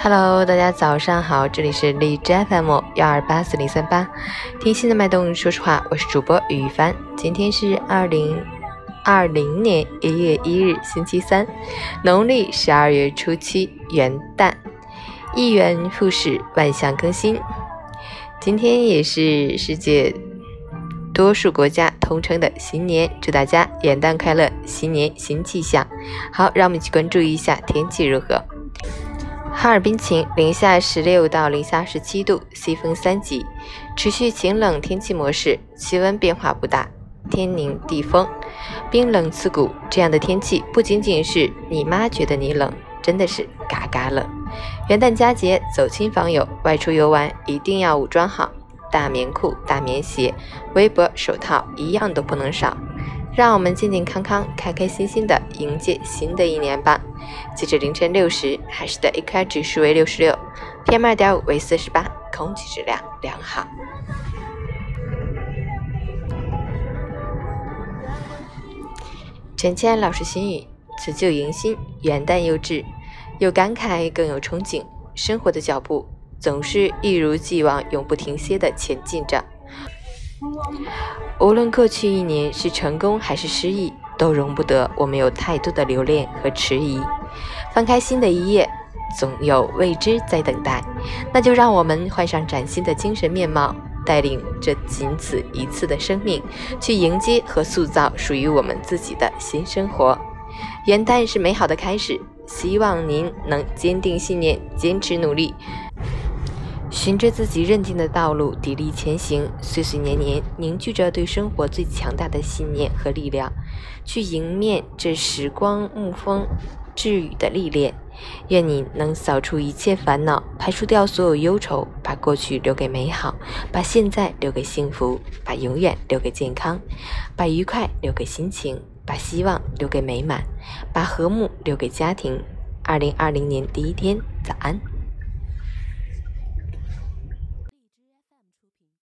Hello，大家早上好，这里是荔枝 FM 幺二八四零三八，听心的脉动，说实话，我是主播于帆。今天是二零二零年一月一日，星期三，农历十二月初七，元旦，一元复始，万象更新。今天也是世界多数国家通称的新年，祝大家元旦快乐，新年新气象。好，让我们一起关注一下天气如何。哈尔滨晴，零下十六到零下十七度，西风三级，持续晴冷天气模式，气温变化不大，天宁地风，冰冷刺骨。这样的天气不仅仅是你妈觉得你冷，真的是嘎嘎冷。元旦佳节，走亲访友、外出游玩，一定要武装好，大棉裤、大棉鞋、围脖、手套，一样都不能少。让我们健健康康、开开心心的迎接新的一年吧。截至凌晨六时，海市的 AQI 指数为六十六，PM 二点五为四十八，空气质量良好。陈谦老师心语：辞旧迎新，元旦又至，有感慨更有憧憬。生活的脚步总是一如既往、永不停歇的前进着。无论过去一年是成功还是失意，都容不得我们有太多的留恋和迟疑。翻开新的一页，总有未知在等待。那就让我们换上崭新的精神面貌，带领这仅此一次的生命，去迎接和塑造属于我们自己的新生活。元旦是美好的开始，希望您能坚定信念，坚持努力。循着自己认定的道路，砥砺前行，岁岁年年凝聚着对生活最强大的信念和力量，去迎面这时光沐风致雨的历练。愿你能扫除一切烦恼，排除掉所有忧愁，把过去留给美好，把现在留给幸福，把永远留给健康，把愉快留给心情，把希望留给美满，把和睦留给家庭。二零二零年第一天，早安。